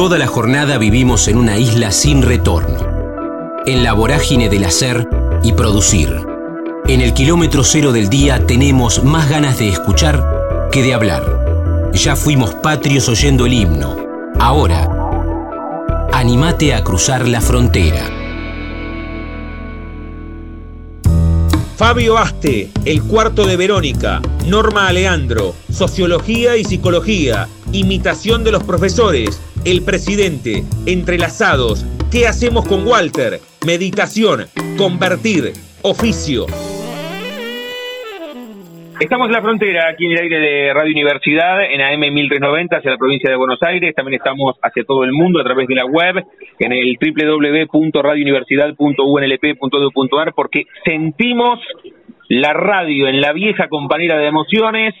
Toda la jornada vivimos en una isla sin retorno, en la vorágine del hacer y producir. En el kilómetro cero del día tenemos más ganas de escuchar que de hablar. Ya fuimos patrios oyendo el himno. Ahora, animate a cruzar la frontera. Fabio Aste, El cuarto de Verónica, Norma Aleandro, Sociología y Psicología, Imitación de los profesores, El presidente, Entrelazados, ¿Qué hacemos con Walter? Meditación, Convertir, Oficio. Estamos en la frontera, aquí en el aire de Radio Universidad, en AM 1390 hacia la provincia de Buenos Aires. También estamos hacia todo el mundo a través de la web, en el www.radiouniversidad.unlp.edu.ar, porque sentimos la radio en la vieja compañera de emociones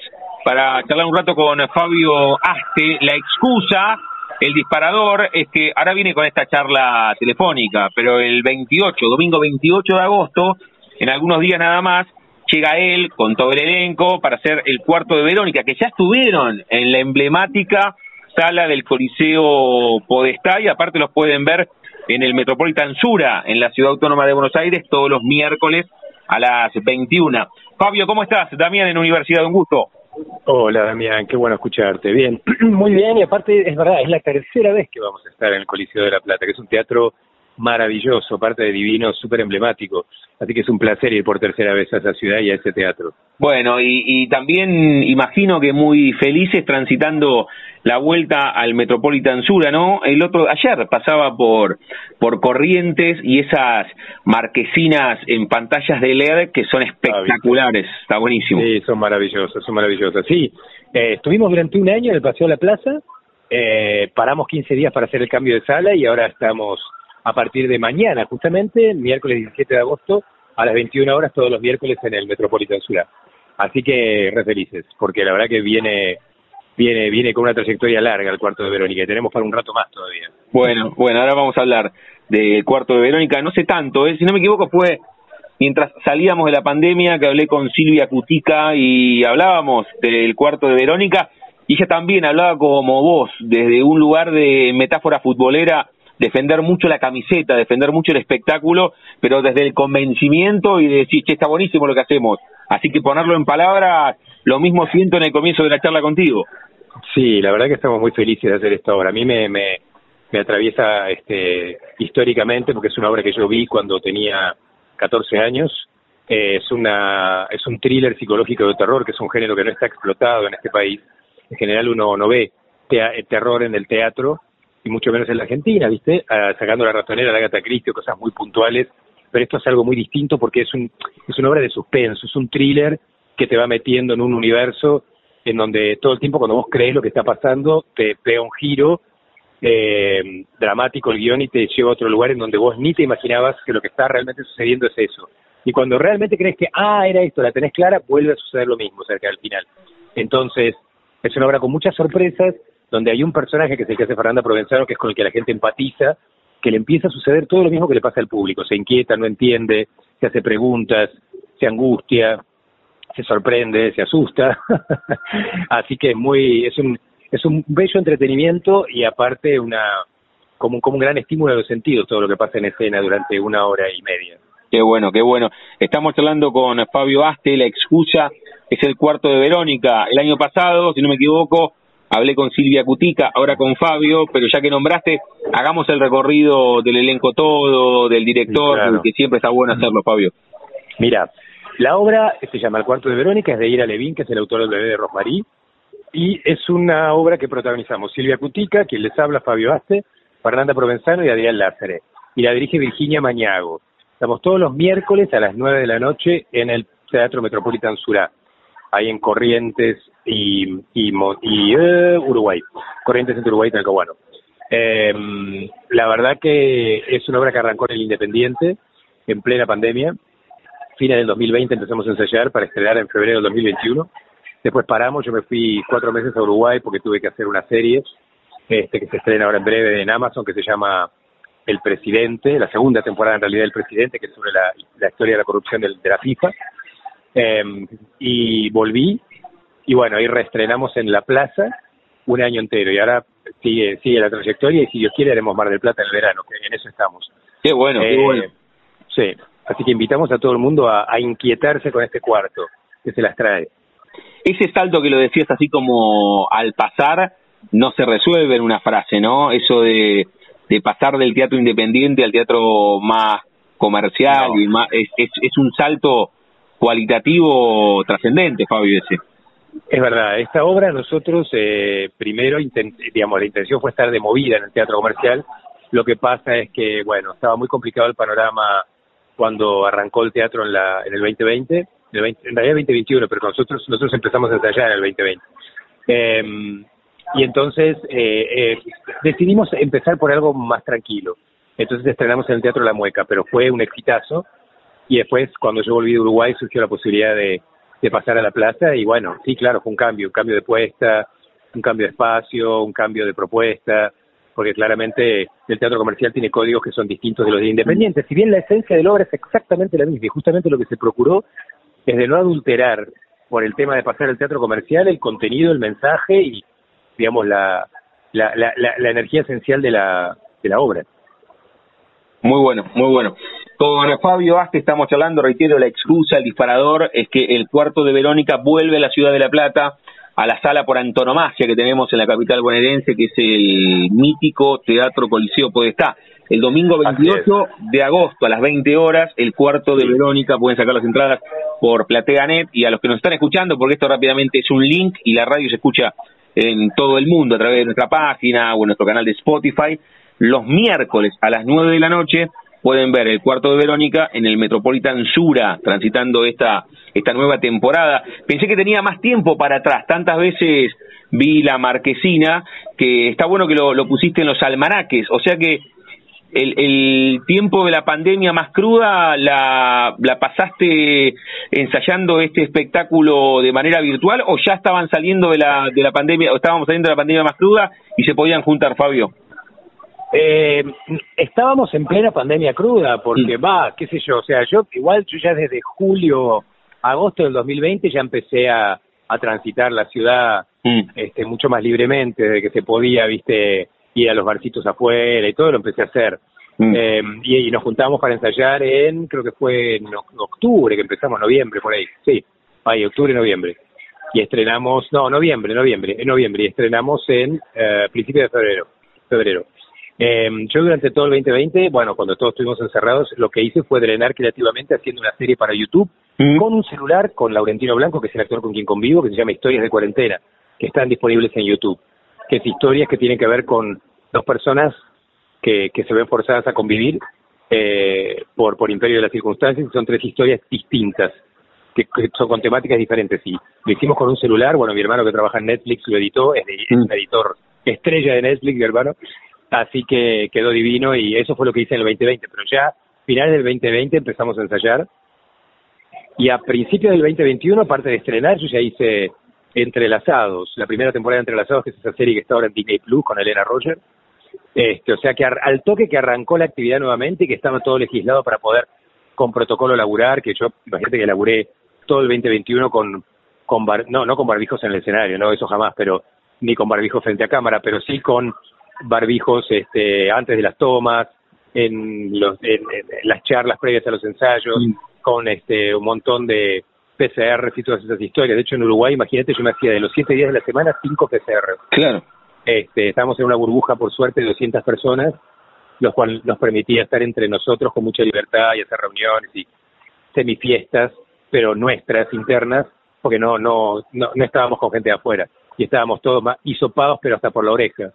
para charlar un rato con Fabio Aste. La excusa, el disparador, es que ahora viene con esta charla telefónica, pero el 28, domingo 28 de agosto, en algunos días nada más, llega él con todo el elenco para hacer el cuarto de Verónica, que ya estuvieron en la emblemática sala del Coliseo Podestá y aparte los pueden ver en el Metropolitan Sura, en la Ciudad Autónoma de Buenos Aires, todos los miércoles a las 21. Fabio, ¿cómo estás? Damián en Universidad, un gusto. Hola Damián, qué bueno escucharte. Bien, muy bien, y aparte es verdad, es la tercera vez que vamos a estar en el Coliseo de la Plata, que es un teatro maravilloso, parte de divino, súper emblemático. Así que es un placer ir por tercera vez a esa ciudad y a ese teatro. Bueno, y, también imagino que muy felices transitando la vuelta al Metropolitan Sura, ¿no? El otro, ayer pasaba por, por Corrientes y esas marquesinas en pantallas de LED que son espectaculares, está buenísimo. Sí, son maravillosas, son maravillosas. Sí, eh, estuvimos durante un año en el Paseo de la Plaza, eh, paramos 15 días para hacer el cambio de sala y ahora estamos a partir de mañana, justamente, miércoles 17 de agosto, a las 21 horas, todos los miércoles en el Metropolitan Sura. Así que re felices, porque la verdad que viene viene viene con una trayectoria larga el cuarto de Verónica y tenemos para un rato más todavía. Bueno, bueno, ahora vamos a hablar del cuarto de Verónica, no sé tanto, ¿eh? si no me equivoco fue mientras salíamos de la pandemia que hablé con Silvia Cutica y hablábamos del cuarto de Verónica y ella también hablaba como vos, desde un lugar de metáfora futbolera defender mucho la camiseta, defender mucho el espectáculo, pero desde el convencimiento y de decir, che, está buenísimo lo que hacemos. Así que ponerlo en palabras, lo mismo siento en el comienzo de la charla contigo. Sí, la verdad que estamos muy felices de hacer esta obra. A mí me, me, me atraviesa este, históricamente porque es una obra que yo vi cuando tenía 14 años. Eh, es, una, es un thriller psicológico de terror, que es un género que no está explotado en este país. En general uno no ve terror en el teatro, y mucho menos en la Argentina, ¿viste? Ah, sacando la ratonera, la gata Cristo, cosas muy puntuales, pero esto es algo muy distinto porque es, un, es una obra de suspenso, es un thriller que te va metiendo en un universo en donde todo el tiempo cuando vos crees lo que está pasando, te pega un giro eh, dramático el guion y te lleva a otro lugar en donde vos ni te imaginabas que lo que está realmente sucediendo es eso. Y cuando realmente crees que, ah, era esto, la tenés clara, vuelve a suceder lo mismo cerca del final. Entonces, es una obra con muchas sorpresas, donde hay un personaje que es el que hace Fernanda Provenzano, que es con el que la gente empatiza, que le empieza a suceder todo lo mismo que le pasa al público. Se inquieta, no entiende, se hace preguntas, se angustia, se sorprende, se asusta. Así que es muy, es un, es un bello entretenimiento y aparte una, como, como un gran estímulo a los sentidos todo lo que pasa en escena durante una hora y media. Qué bueno, qué bueno. Estamos hablando con Fabio Aste, la excusa es el cuarto de Verónica. El año pasado, si no me equivoco, hablé con Silvia Cutica, ahora con Fabio, pero ya que nombraste, hagamos el recorrido del elenco todo, del director, que siempre está bueno hacerlo, Fabio. Mira, la obra se llama El cuarto de Verónica, es de Ira Levin, que es el autor del bebé de Rosmarí, y es una obra que protagonizamos Silvia Cutica, quien les habla, Fabio Aste, Fernanda Provenzano y Adrián Lázaro, y la dirige Virginia Mañago. Estamos todos los miércoles a las nueve de la noche en el Teatro Metropolitan Surá ahí en Corrientes y, eh, Uruguay, Corrientes entre Uruguay y Talcahuano. Eh, la verdad que es una obra que arrancó en el Independiente, en plena pandemia. Fines del 2020 empezamos a ensayar para estrenar en febrero del 2021. Después paramos, yo me fui cuatro meses a Uruguay porque tuve que hacer una serie este, que se estrena ahora en breve en Amazon que se llama El Presidente, la segunda temporada en realidad del Presidente, que es sobre la, historia de la corrupción de la FIFA. Eh, y volví, y bueno, ahí reestrenamos en la plaza un año entero, y ahora sigue, sigue la trayectoria y si Dios quiere haremos Mar del Plata en el verano, que en eso estamos. Qué bueno, qué Eh, bueno. Sí, así que invitamos a todo el mundo a, a inquietarse con este cuarto, que se las trae. Ese salto que lo decías así como al pasar no se resuelve en una frase, ¿no? Eso de, de pasar del teatro independiente al teatro más comercial No. y más, es, es, es un salto cualitativo trascendente, Fabio, ese. Es verdad, esta obra nosotros eh, primero, digamos, la intención fue estar de movida en el teatro comercial. Lo que pasa es que, bueno, estaba muy complicado el panorama cuando arrancó el teatro en, la, en el 2020, en, el 20 en realidad 2021, pero nosotros nosotros empezamos a ensayar en el 2020. Eh, y entonces eh, eh, decidimos empezar por algo más tranquilo. Entonces estrenamos en el Teatro La Mueca, pero fue un exitazo. Y después, cuando yo volví de Uruguay, surgió la posibilidad de, de pasar a la plaza. Y bueno, sí, claro, fue un cambio, un cambio de puesta, un cambio de espacio, un cambio de propuesta, porque claramente el teatro comercial tiene códigos que son distintos de los de Independiente. Si bien la esencia de la obra es exactamente la misma, y justamente lo que se procuró es de no adulterar por el tema de pasar al teatro comercial el contenido, el mensaje y, digamos, la, la, la, la, la energía esencial de la, de la obra. Muy bueno, muy bueno. Con Fabio Aste estamos charlando, reitero, la excusa, el disparador, es que el cuarto de Verónica vuelve a la ciudad de La Plata, a la sala por antonomasia que tenemos en la capital bonaerense, que es el mítico Teatro Coliseo Podestá. El domingo Así 28 de agosto a las 20 horas, el cuarto de Verónica, pueden sacar las entradas por PlateaNet. Y a los que nos están escuchando, porque esto rápidamente es un link y la radio se escucha en todo el mundo a través de nuestra página o en nuestro canal de Spotify, los miércoles a las 9 de la noche pueden ver el cuarto de Verónica en el Metropolitan Sura, transitando esta, esta nueva temporada. Pensé que tenía más tiempo para atrás, tantas veces vi la marquesina, que está bueno que lo, lo pusiste en los almanaques, o sea que el, el tiempo de la pandemia más cruda la, la pasaste ensayando este espectáculo de manera virtual o ya estaban saliendo de la, de la pandemia, o estábamos saliendo de la pandemia más cruda y se podían juntar, Fabio? Eh, estábamos en plena pandemia cruda, porque va, qué sé yo, o sea, yo igual yo ya desde julio, agosto del 2020 ya empecé a, a transitar la ciudad Mm. este, mucho más libremente, de que se podía, viste, ir a los barcitos afuera y todo, lo empecé a hacer. Mm. Eh, y, y nos juntamos para ensayar en, creo que fue en oc- octubre, que empezamos, noviembre, por ahí, sí, ahí, octubre, noviembre. Y estrenamos, no, noviembre, noviembre, en noviembre, y estrenamos en eh, principio de febrero, febrero. Eh, yo durante todo el 2020, bueno, cuando todos estuvimos encerrados, lo que hice fue drenar creativamente haciendo una serie para YouTube Mm. con un celular con Laurentino Blanco, que es el actor con quien convivo, que se llama Historias de Cuarentena, que están disponibles en YouTube. Que es historias que tienen que ver con dos personas que, que se ven forzadas a convivir eh, por, por imperio de las circunstancias. y Son tres historias distintas, que, que son con temáticas diferentes. Y lo hicimos con un celular. Bueno, mi hermano que trabaja en Netflix lo editó, es, de- es un editor estrella de Netflix, mi hermano. Así que quedó divino y eso fue lo que hice en el 2020. Pero ya, finales del 2020, empezamos a ensayar y a principios del 2021, aparte de estrenar, yo ya hice Entrelazados, la primera temporada de Entrelazados, que es esa serie que está ahora en Disney Plus con Elena Roger. Este, o sea que al toque que arrancó la actividad nuevamente y que estaba todo legislado para poder con protocolo laburar, que yo, imagínate que laburé todo el 2021 con, con bar- no, no con barbijos en el escenario, no, eso jamás, pero ni con barbijos frente a cámara, pero sí con barbijos este, antes de las tomas, en, los, en, en las charlas previas a los ensayos, Mm. con este un montón de PCR y todas esas historias. De hecho, en Uruguay, imagínate, yo me hacía de los siete días de la semana cinco PCR. Claro. Este, estábamos en una burbuja, por suerte, de 200 personas, lo cual nos permitía estar entre nosotros con mucha libertad y hacer reuniones y semifiestas, pero nuestras, internas, porque no, no, no, no estábamos con gente de afuera. Y estábamos todos más hisopados, pero hasta por la oreja.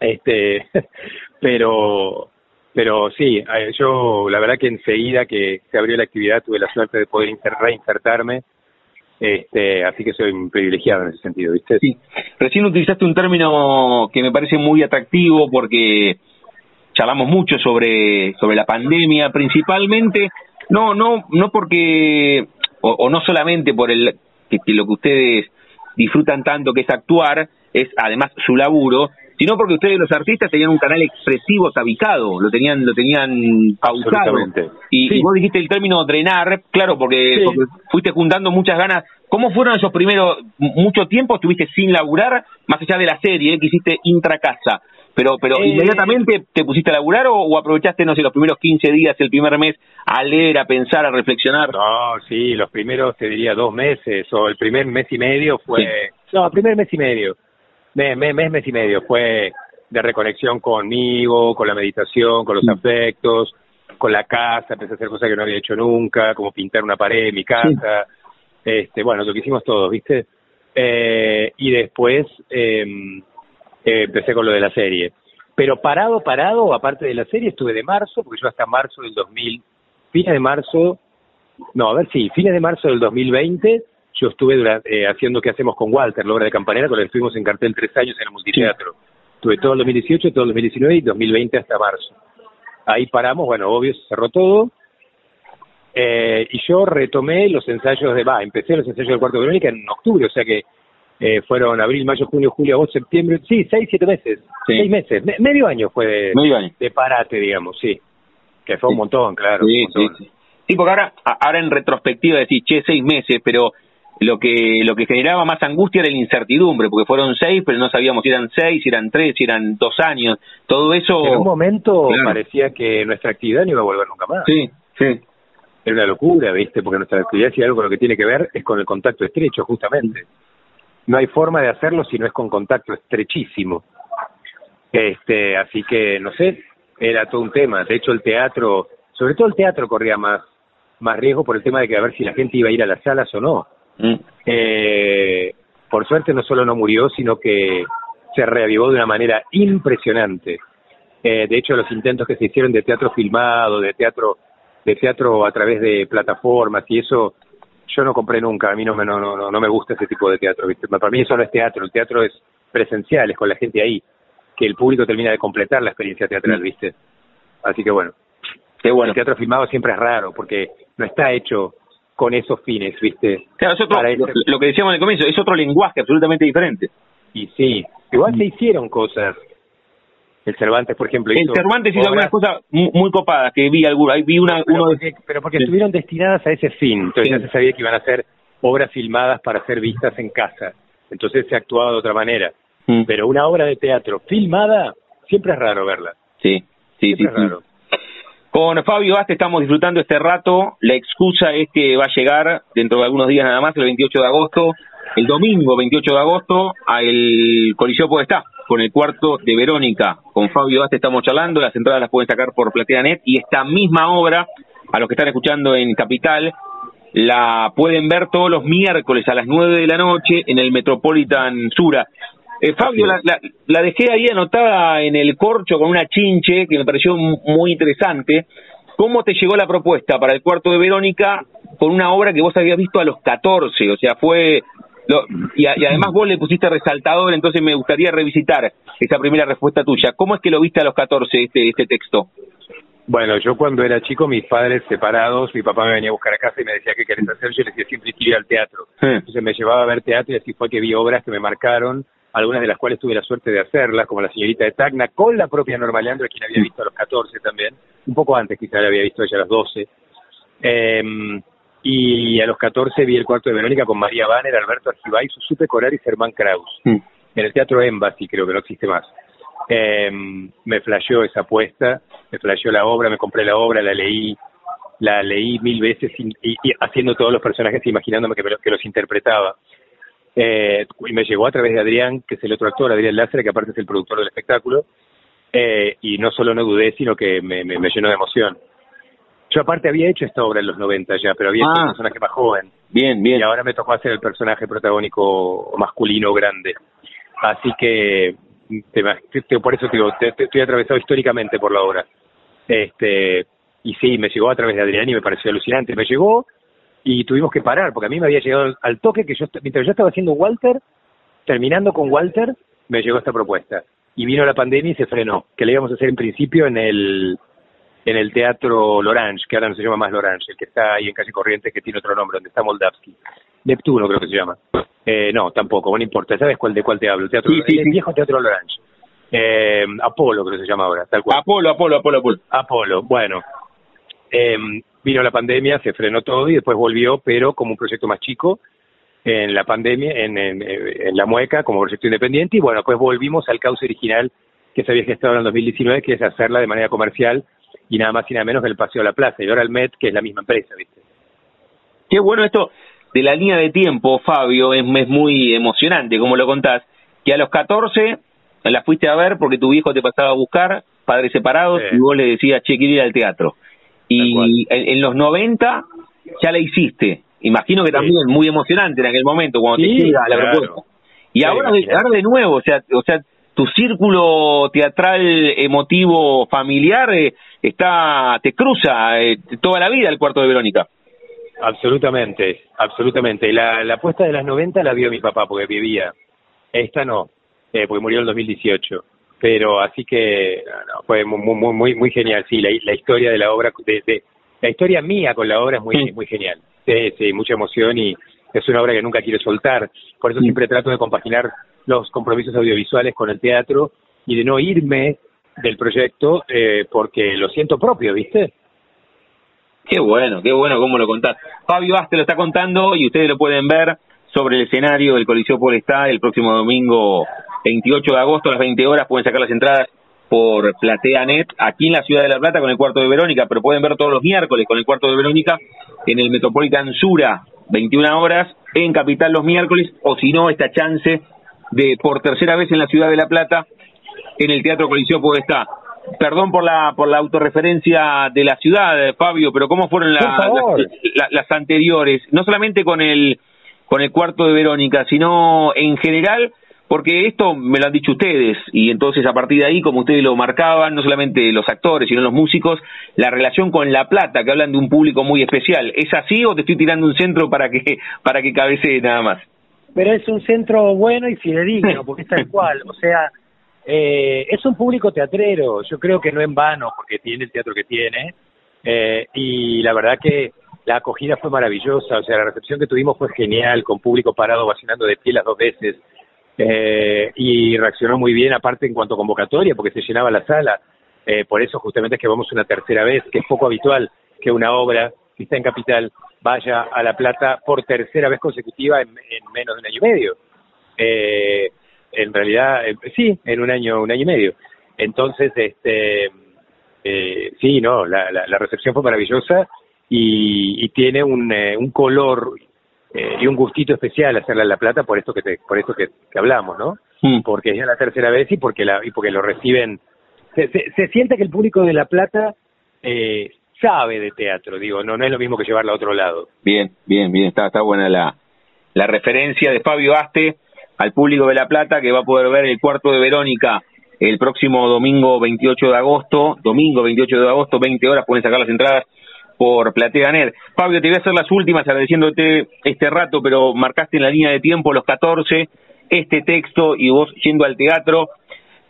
Este, pero, pero sí, eh, yo la verdad que enseguida que se abrió la actividad tuve la suerte de poder reinsertarme, este, así que soy privilegiado en ese sentido, ¿viste? Sí. Recién utilizaste un término que me parece muy atractivo porque charlamos mucho sobre, sobre la pandemia, principalmente, no, no, no porque, o, o no solamente por el que, que lo que ustedes disfrutan tanto que es actuar, es además su laburo, sino porque ustedes los artistas tenían un canal expresivo tabicado, lo tenían, lo tenían pausado. Y, Sí. y vos dijiste el término drenar, claro, porque, Sí. porque fuiste juntando muchas ganas ¿Cómo fueron esos primeros, mucho tiempo estuviste sin laburar, más allá de la serie que hiciste intracasa? Pero, pero Eh, inmediatamente te pusiste a laburar o, o aprovechaste, no sé, los primeros 15 días, el primer mes, a leer, a pensar, a reflexionar? No, sí, los primeros, te diría, dos meses, o el primer mes y medio fue... No, el primer mes y medio, mes, mes, mes, mes y medio, fue de reconexión conmigo, con la meditación, con los Sí. afectos, con la casa, empecé a hacer cosas que no había hecho nunca, como pintar una pared en mi casa, este, bueno, lo que hicimos todos, ¿viste? Eh, y después eh, eh, empecé con lo de la serie. Pero parado, parado, aparte de la serie, estuve de marzo, porque yo hasta marzo del 2000, fines de marzo, no, a ver, sí, fines de marzo del 2020, yo estuve durante, eh, haciendo qué hacemos con Walter, la obra de Campanera, con el que fuimos en cartel tres años en el multiteatro. Tuve todo el 2018, todo el 2019 y 2020 hasta marzo. Ahí paramos, bueno, obvio, se cerró todo. Eh, y yo retomé los ensayos de, va, empecé los ensayos del Cuarto de Verónica en octubre, o sea que eh, fueron abril, mayo, junio, julio, agosto, septiembre, sí, seis, siete meses, Sí. seis meses, me- medio año fue de, Medio año. de parate, digamos, sí. Que fue un Sí. montón, claro. Sí, un montón. sí, sí. Sí, porque ahora, ahora en retrospectiva decís, che, seis meses, pero lo que lo que generaba más angustia era la incertidumbre, porque fueron seis, pero no sabíamos si eran seis, si eran tres, si eran dos años. Todo eso... En un momento Claro. parecía que nuestra actividad no iba a volver nunca más. Sí, sí. Era una locura, ¿viste? Porque nuestra actividad, si algo con lo que tiene que ver, es con el contacto estrecho, justamente. No hay forma de hacerlo si no es con contacto estrechísimo. Este, así que, no sé, era todo un tema. De hecho, el teatro, sobre todo el teatro corría más, más riesgo por el tema de que a ver si la gente iba a ir a las salas o no. Mm. Eh, por suerte no solo no murió, sino que se reavivó de una manera impresionante. Eh, de hecho, los intentos que se hicieron de teatro filmado, de teatro, de teatro a través de plataformas y eso, yo no compré nunca. A mí no me, no, no, no me gusta ese tipo de teatro. ¿viste? Para mí eso no es teatro. El teatro es presencial, es con la gente ahí, que el público termina de completar la experiencia teatral, ¿viste? Así que bueno, Qué bueno. el teatro filmado siempre es raro porque no está hecho con esos fines, ¿viste? Claro, es otro- Para ese- lo, que decíamos en el comienzo, es otro lenguaje absolutamente diferente. Y sí, igual se hicieron cosas. El Cervantes, por ejemplo, El hizo Cervantes hizo obras- algunas cosas muy, muy copadas, que vi alguna, vi una, pero uno porque, pero porque Sí. estuvieron destinadas a ese fin. Entonces Sí. ya se sabía que iban a ser obras filmadas para ser vistas en casa. Entonces se actuaba de otra manera. Mm. Pero una obra de teatro filmada, siempre es raro verla. Sí, sí, sí. Siempre es sí. raro. Con Fabio Aste estamos disfrutando este rato. La excusa es que va a llegar dentro de algunos días nada más, el 28 de agosto, el domingo 28 de agosto, al Coliseo Podestá, con el cuarto de Verónica. Con Fabio Aste estamos charlando, las entradas las pueden sacar por PlateaNet y esta misma obra, a los que están escuchando en Capital, la pueden ver todos los miércoles a las 9 de la noche en el Metropolitan Sura. Eh, Fabio, la, la, la dejé ahí anotada en el corcho con una chinche que me pareció muy interesante. ¿Cómo te llegó la propuesta para el cuarto de Verónica con una obra que vos habías visto a los 14? O sea, fue... lo- y, a- y además vos le pusiste resaltador, entonces me gustaría revisitar esa primera respuesta tuya. ¿Cómo es que lo viste a los 14 este, este texto? Bueno, yo cuando era chico, mis padres separados, mi papá me venía a buscar a casa y me decía, ¿qué querés hacer? Yo le decía, siempre quiero ir al teatro. Entonces me llevaba a ver teatro y así fue que vi obras que me marcaron, algunas de las cuales tuve la suerte de hacerlas, como La señorita de Tacna, con la propia Norma Leandro, a quien había visto a los 14 también, un poco antes quizá la había visto ella a los 12. Eh, y a los 14 vi el cuarto de Verónica con María Banner, Alberto Argibay, Susupe Corar y Germán Kraus, en el Teatro Embassy, creo que no existe más. Eh, me flasheó esa apuesta, me flasheó la obra, me compré la obra, la leí, la leí mil veces y, y- y haciendo todos los personajes, imaginándome que, que los interpretaba. Eh, y me llegó a través de Adrián, que es el otro actor, Adrián Lázaro, que aparte es el productor del espectáculo, eh, y no solo no dudé, sino que me, me- me llenó de emoción. Yo aparte había hecho esta obra en los 90 ya, pero había hecho Ah. un personaje más joven, Bien, bien. y ahora me tocó hacer el personaje protagónico masculino grande. Así que, te, te- por eso te digo, te- estoy atravesado históricamente por la obra. Este, y sí, me llegó a través de Adrián y me pareció alucinante. Me llegó y tuvimos que parar, porque a mí me había llegado al toque que yo, mientras yo estaba haciendo Walter, terminando con Walter, me llegó esta propuesta. Y vino la pandemia y se frenó, que le íbamos a hacer en principio en el en el Teatro Lorange, que ahora no se llama más Lorange, el que está ahí en Calle Corrientes, que tiene otro nombre, donde está Moldavsky. Neptuno creo que se llama. Eh, no, tampoco, no importa. ¿Sabes cuál de cuál te hablo? El, teatro, Sí, sí, el viejo Teatro Lorange. Eh, Apolo creo que se llama ahora, tal cual. Apolo, Apolo, Apolo, Apolo. Apolo, bueno. Eh, vino la pandemia, se frenó todo y después volvió, pero como un proyecto más chico. en la pandemia, en, en, La Mueca, como proyecto independiente, y bueno, pues volvimos al cauce original que se había gestado en el 2019, que es hacerla de manera comercial y nada más y nada menos que el Paseo a la Plaza, y ahora el MET, que es la misma empresa, ¿viste? Qué bueno esto de la línea de tiempo, Fabio, es, es muy emocionante, como lo contás, que a los 14 la fuiste a ver porque tu viejo te pasaba a buscar, padres separados, y vos le decías, che, quiero ir al teatro. Y en, los 90 ya la hiciste. Imagino que también muy emocionante en aquel momento cuando te llega la propuesta. Y ahora, de, ahora de nuevo, o sea, o sea, tu círculo teatral emotivo familiar eh, está te cruza eh, toda la vida el cuarto de Verónica. Absolutamente, absolutamente. La, la apuesta de las 90 la vio mi papá porque vivía. Esta no, eh, porque murió en el 2018. Pero así que fue muy, muy, muy, muy genial. Sí, la, la historia de la obra, de, la historia mía con la obra es muy, muy genial. Sí, sí, mucha emoción y es una obra que nunca quiero soltar. Por eso siempre trato de compaginar los compromisos audiovisuales con el teatro y de no irme del proyecto eh, porque lo siento propio, ¿viste? Qué bueno, qué bueno cómo lo contás. Fabio Aste lo está contando y ustedes lo pueden ver sobre el escenario del Coliseo Polestá el próximo domingo 28 de agosto a las 20 horas. Pueden sacar las entradas por PlateaNet aquí en la ciudad de La Plata con el cuarto de Verónica, pero pueden ver todos los miércoles con el cuarto de Verónica en el Metropolitan Sura, 21 horas, en Capital los miércoles, o si no, esta chance de por tercera vez en la ciudad de La Plata en el Teatro Coliseo Podestá. Perdón por la por la autorreferencia de la ciudad, Fabio, pero ¿cómo fueron las anteriores? No solamente con el con el cuarto de Verónica, sino en general, porque esto me lo han dicho ustedes, y entonces a partir de ahí, como ustedes lo marcaban, no solamente los actores, sino los músicos, la relación con La Plata, que hablan de un público muy especial, ¿es así o te estoy tirando un centro para que, para que cabecee nada más? Pero es un centro bueno y fidedigno, porque es tal cual, o sea, eh, es un público teatrero, yo creo que no en vano, porque tiene el teatro que tiene, eh, y la verdad que la acogida fue maravillosa, o sea, la recepción que tuvimos fue genial, con público parado vacinando de pie las dos veces, eh, y reaccionó muy bien, aparte en cuanto a convocatoria, porque se llenaba la sala. Eh, por eso justamente es que vamos una tercera vez, que es poco habitual que una obra que está en Capital vaya a La Plata por tercera vez consecutiva en, menos de un año y medio. Eh, en realidad, sí, en un año, un año y medio. Entonces, este, sí, no, la, la recepción fue maravillosa y, tiene un, eh, un color eh, y un gustito especial hacerla en La Plata por esto que por esto que, hablamos, ¿no? Mm. Porque es ya la tercera vez y porque la y porque lo reciben se, se, siente que el público de La Plata eh, sabe de teatro, digo, no no es lo mismo que llevarla a otro lado. Bien, bien, bien, está está buena la la referencia de Fabio Aste al público de La Plata que va a poder ver el cuarto de Verónica el próximo domingo 28 de agosto, domingo 28 de agosto, 20 horas, pueden sacar las entradas por PlateaNet. Fabio, te voy a hacer las últimas agradeciéndote este rato, pero marcaste en la línea de tiempo los 14, este texto y vos yendo al teatro.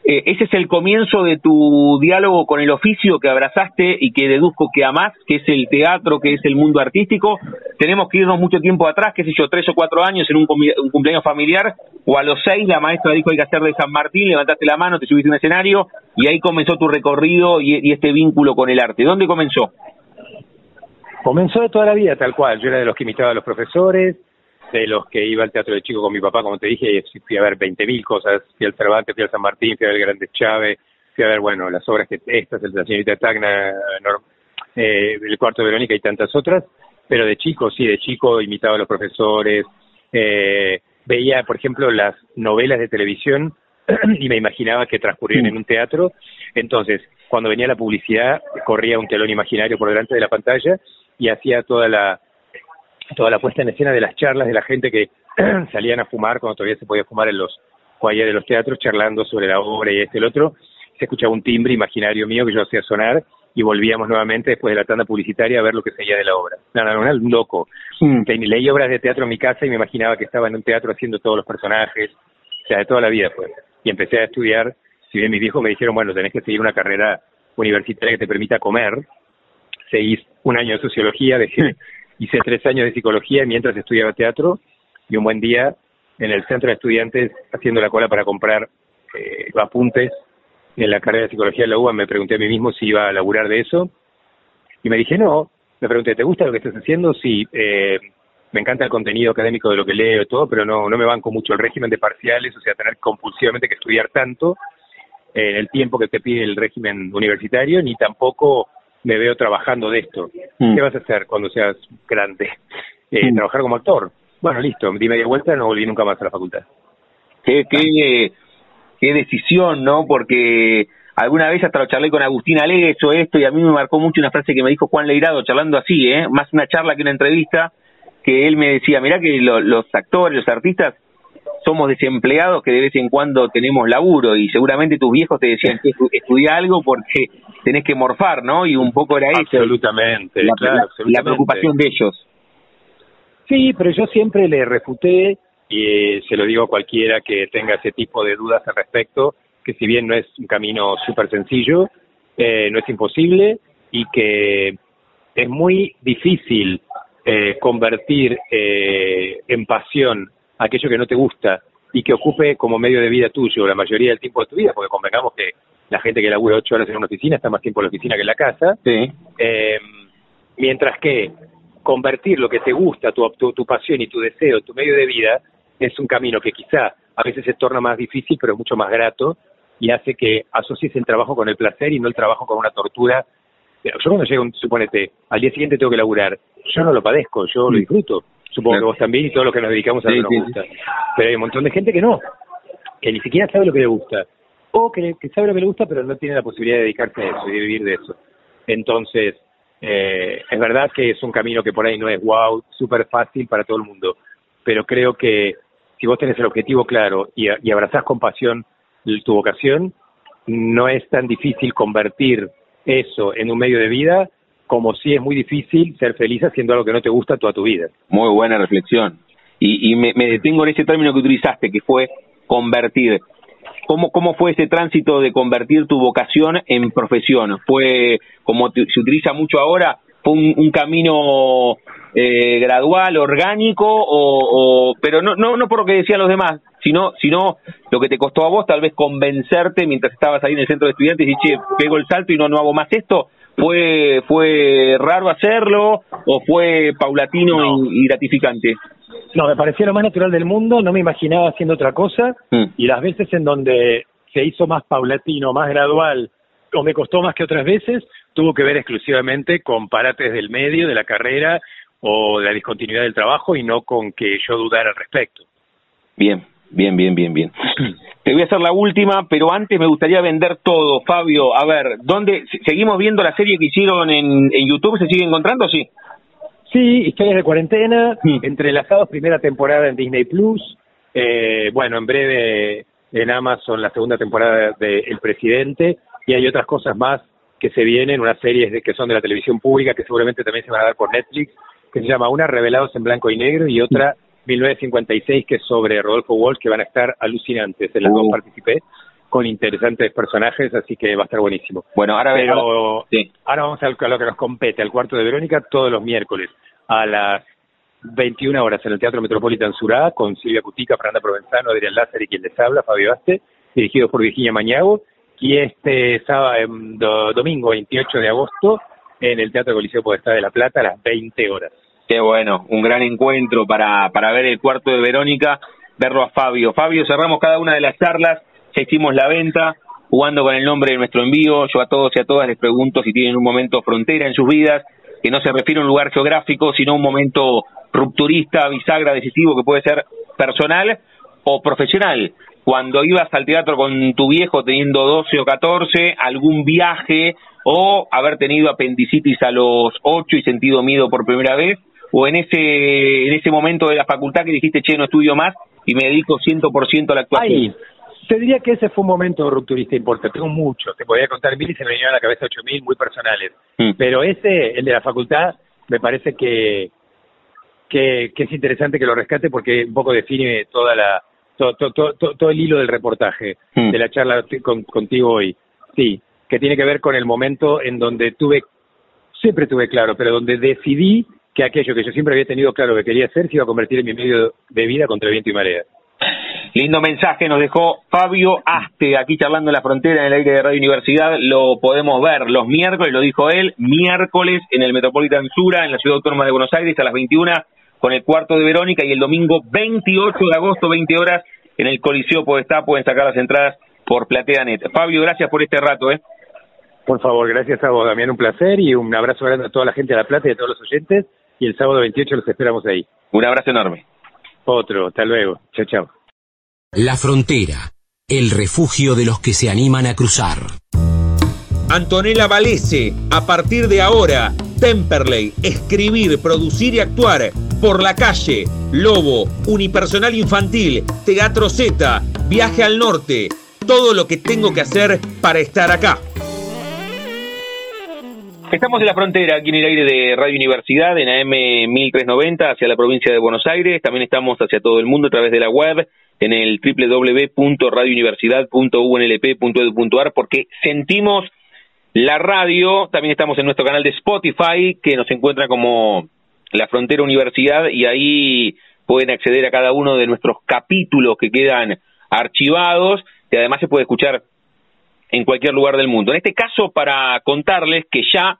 Eh, ese es el comienzo de tu diálogo con el oficio que abrazaste y que deduzco que amás, que es el teatro, que es el mundo artístico. Tenemos que irnos mucho tiempo atrás, qué sé yo, tres o cuatro años en un, cumpleaños familiar, o a los seis la maestra dijo hay que hacer de San Martín, levantaste la mano, te subiste a un escenario y ahí comenzó tu recorrido y este vínculo con el arte. ¿Dónde comenzó? Comenzó de toda la vida, tal cual. Yo era de los que imitaba a los profesores, de los que iba al teatro de chico con mi papá, como te dije, y fui a ver 20.000 cosas. Fui al Cervantes, fui al San Martín, fui a ver Grandes Chávez, fui a ver, bueno, las obras que estas, la señorita Tacna, eh, el cuarto de Verónica y tantas otras. Pero de chico, sí, de chico imitaba a los profesores. Eh, veía, por ejemplo, las novelas de televisión y me imaginaba que transcurrían en un teatro. Entonces, cuando venía la publicidad, corría un telón imaginario por delante de la pantalla y hacía toda la toda la puesta en escena de las charlas de la gente que salían a fumar cuando todavía se podía fumar en los foyers de los teatros charlando sobre la obra y este y el otro se escuchaba un timbre imaginario mío que yo hacía sonar y volvíamos nuevamente después de la tanda publicitaria a ver lo que seguía de la obra. No, no, no, un loco. Mm. Leí obras de teatro en mi casa y me imaginaba que estaba en un teatro haciendo todos los personajes, o sea, de toda la vida pues. Y empecé a estudiar, si bien mis viejos me dijeron, bueno, tenés que seguir una carrera universitaria que te permita comer, seguí un año de sociología, dejé, hice tres años de psicología mientras estudiaba teatro y un buen día en el centro de estudiantes haciendo la cola para comprar eh, apuntes en la carrera de psicología de la UBA me pregunté a mí mismo si iba a laburar de eso y me dije no, me pregunté, ¿te gusta lo que estás haciendo? Sí, eh, me encanta el contenido académico de lo que leo y todo, pero no, no me banco mucho el régimen de parciales, o sea, tener compulsivamente que estudiar tanto en el tiempo que te pide el régimen universitario, ni tampoco me veo trabajando de esto. Mm. ¿Qué vas a hacer cuando seas grande? Eh, mm. Trabajar como actor. Bueno, listo, di media vuelta, no volví nunca más a la facultad. Qué, qué, qué decisión, ¿no? Porque alguna vez hasta lo charlé con Agustín Alegues o esto, y a mí me marcó mucho una frase que me dijo Juan Leirado, charlando así, ¿eh? Más una charla que una entrevista, que él me decía, mirá que los actores, los artistas, somos desempleados que de vez en cuando tenemos laburo y seguramente tus viejos te decían que estudia algo porque tenés que morfar, ¿no? Y un poco era eso. Absolutamente, la, claro, la, preocupación de ellos. Sí, pero yo siempre le refuté y eh, se lo digo a cualquiera que tenga ese tipo de dudas al respecto, que si bien no es un camino súper sencillo, eh, no es imposible y que es muy difícil eh, convertir eh, en pasión aquello que no te gusta y que ocupe como medio de vida tuyo la mayoría del tiempo de tu vida, porque convengamos que la gente que labura ocho horas en una oficina está más tiempo en la oficina que en la casa, sí. eh, mientras que convertir lo que te gusta, tu, tu, tu, pasión y tu deseo, tu medio de vida, es un camino que quizá a veces se torna más difícil, pero mucho más grato y hace que asocies el trabajo con el placer y no el trabajo con una tortura yo cuando llego, suponete, al día siguiente tengo que laburar, yo no lo padezco, yo lo mm. disfruto. Supongo que vos también y todos los que nos dedicamos a lo que nos gusta. Pero hay un montón de gente que no, que ni siquiera sabe lo que le gusta. O que, que sabe lo que le gusta, pero no tiene la posibilidad de dedicarse a eso y de vivir de eso. Entonces, eh, es verdad que es un camino que por ahí no es wow, súper fácil para todo el mundo. Pero creo que si vos tenés el objetivo claro y, y abrazás con pasión tu vocación, no es tan difícil convertir eso en un medio de vida como si es muy difícil ser feliz haciendo algo que no te gusta toda tu vida. Muy buena reflexión. Y, y me, detengo en ese término que utilizaste, que fue convertir. ¿Cómo, ¿Cómo fue ese tránsito de convertir tu vocación en profesión? ¿Fue, como se utiliza mucho ahora, fue un, un camino eh, gradual, orgánico, o, o, pero no, no, no por lo que decían los demás, sino, sino lo que te costó a vos tal vez convencerte mientras estabas ahí en el centro de estudiantes y che, pego el salto y no, no hago más esto, ¿Fue, fue raro hacerlo o fue paulatino no. y, gratificante? No, me parecía lo más natural del mundo, no me imaginaba haciendo otra cosa mm. y las veces en donde se hizo más paulatino, más gradual o me costó más que otras veces, tuvo que ver exclusivamente con parates del medio, de la carrera o de la discontinuidad del trabajo y no con que yo dudara al respecto. Bien, bien, bien, bien, bien. Te voy a hacer la última, pero antes me gustaría vender todo, Fabio. A ver, ¿dónde seguimos viendo la serie que hicieron en, en YouTube? ¿Se sigue encontrando? Sí. Sí, historias de cuarentena, mm. entrelazados, primera temporada en Disney Plus. Eh, bueno, en breve en Amazon la segunda temporada de El Presidente y hay otras cosas más que se vienen, unas series de, que son de la televisión pública que seguramente también se van a dar por Netflix, que se llama Una Revelados en Blanco y Negro y otra 1956, que es sobre Rodolfo Walsh, que van a estar alucinantes. En las uh. dos participé con interesantes personajes, así que va a estar buenísimo. Bueno, ahora, Pero, sí. ahora vamos a lo que nos compete, al cuarto de Verónica, todos los miércoles a las 21 horas en el Teatro Metropolitan Surá, con Silvia Cutica, Fernanda Provenzano, Adrián Lázaro y quien les habla, Fabio Aste, dirigido por Virginia Mañago, y este sábado, do, domingo 28 de agosto en el Teatro Coliseo Podestá de La Plata a las 20 horas. Qué bueno, un gran encuentro para, para ver el cuarto de Verónica, verlo a Fabio. Fabio, cerramos cada una de las charlas, ya hicimos la venta, jugando con el nombre de nuestro envío. Yo a todos y a todas les pregunto si tienen un momento frontera en sus vidas, que no se refiere a un lugar geográfico, sino un momento rupturista, bisagra, decisivo, que puede ser personal o profesional. Cuando ibas al teatro con tu viejo teniendo 12 o 14, algún viaje o haber tenido apendicitis a los 8 y sentido miedo por primera vez, o en ese en ese momento de la facultad que dijiste, che, no estudio más y me dedico 100% a la actuación? Ay, te diría que ese fue un momento rupturista importante, tengo mucho, te podía contar mil y se me vinieron a la cabeza ocho mil muy personales, mm. pero ese, el de la facultad, me parece que, que, que es interesante que lo rescate porque un poco define toda la todo, todo, todo, todo el hilo del reportaje, mm. de la charla con, contigo hoy. Sí, que tiene que ver con el momento en donde tuve, siempre tuve claro, pero donde decidí que aquello que yo siempre había tenido claro que quería hacer se iba a convertir en mi medio de vida contra viento y marea. Lindo mensaje nos dejó Fabio Aste, aquí charlando en la frontera en el aire de Radio Universidad. Lo podemos ver los miércoles, lo dijo él, miércoles en el Metropolitan Sura, en la Ciudad Autónoma de Buenos Aires, a las 21 con el cuarto de Verónica y el domingo 28 de agosto, 20 horas, en el Coliseo Podestá, pueden sacar las entradas por PlateaNet. Fabio, gracias por este rato, ¿eh? Por favor, gracias a vos, Damián, un placer y un abrazo grande a toda la gente de La Plata y a todos los oyentes. Y el sábado 28 los esperamos ahí. Un abrazo enorme. Otro, hasta luego. Chao, chao. La frontera, el refugio de los que se animan a cruzar. Antonella Valese, a partir de ahora, Temperley, escribir, producir y actuar, por la calle, Lobo, Unipersonal Infantil, Teatro Z, Viaje al Norte, todo lo que tengo que hacer para estar acá. Estamos en la frontera, aquí en el aire de Radio Universidad, en AM 1390, hacia la provincia de Buenos Aires. También estamos hacia todo el mundo a través de la web, en el www.radiouniversidad.unlp.edu.ar, porque sentimos la radio. También estamos en nuestro canal de Spotify, que nos encuentra como La Frontera Universidad, y ahí pueden acceder a cada uno de nuestros capítulos que quedan archivados, y además se puede escuchar en cualquier lugar del mundo. En este caso, para contarles que ya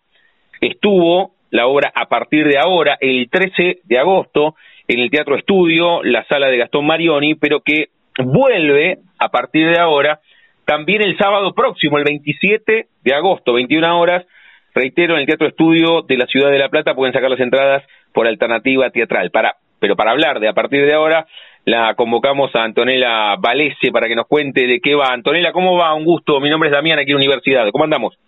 estuvo la obra a partir de ahora, el 13 de agosto, en el Teatro Estudio, la sala de Gastón Marioni, pero que vuelve a partir de ahora también el sábado próximo, el 27 de agosto, 21 horas, reitero, en el Teatro Estudio de la Ciudad de La Plata pueden sacar las entradas por alternativa teatral. Para, pero para hablar de a partir de ahora, la convocamos a Antonella Valese para que nos cuente de qué va. Antonella, ¿cómo va? Un gusto. Mi nombre es Damián, aquí en la Universidad. ¿Cómo andamos?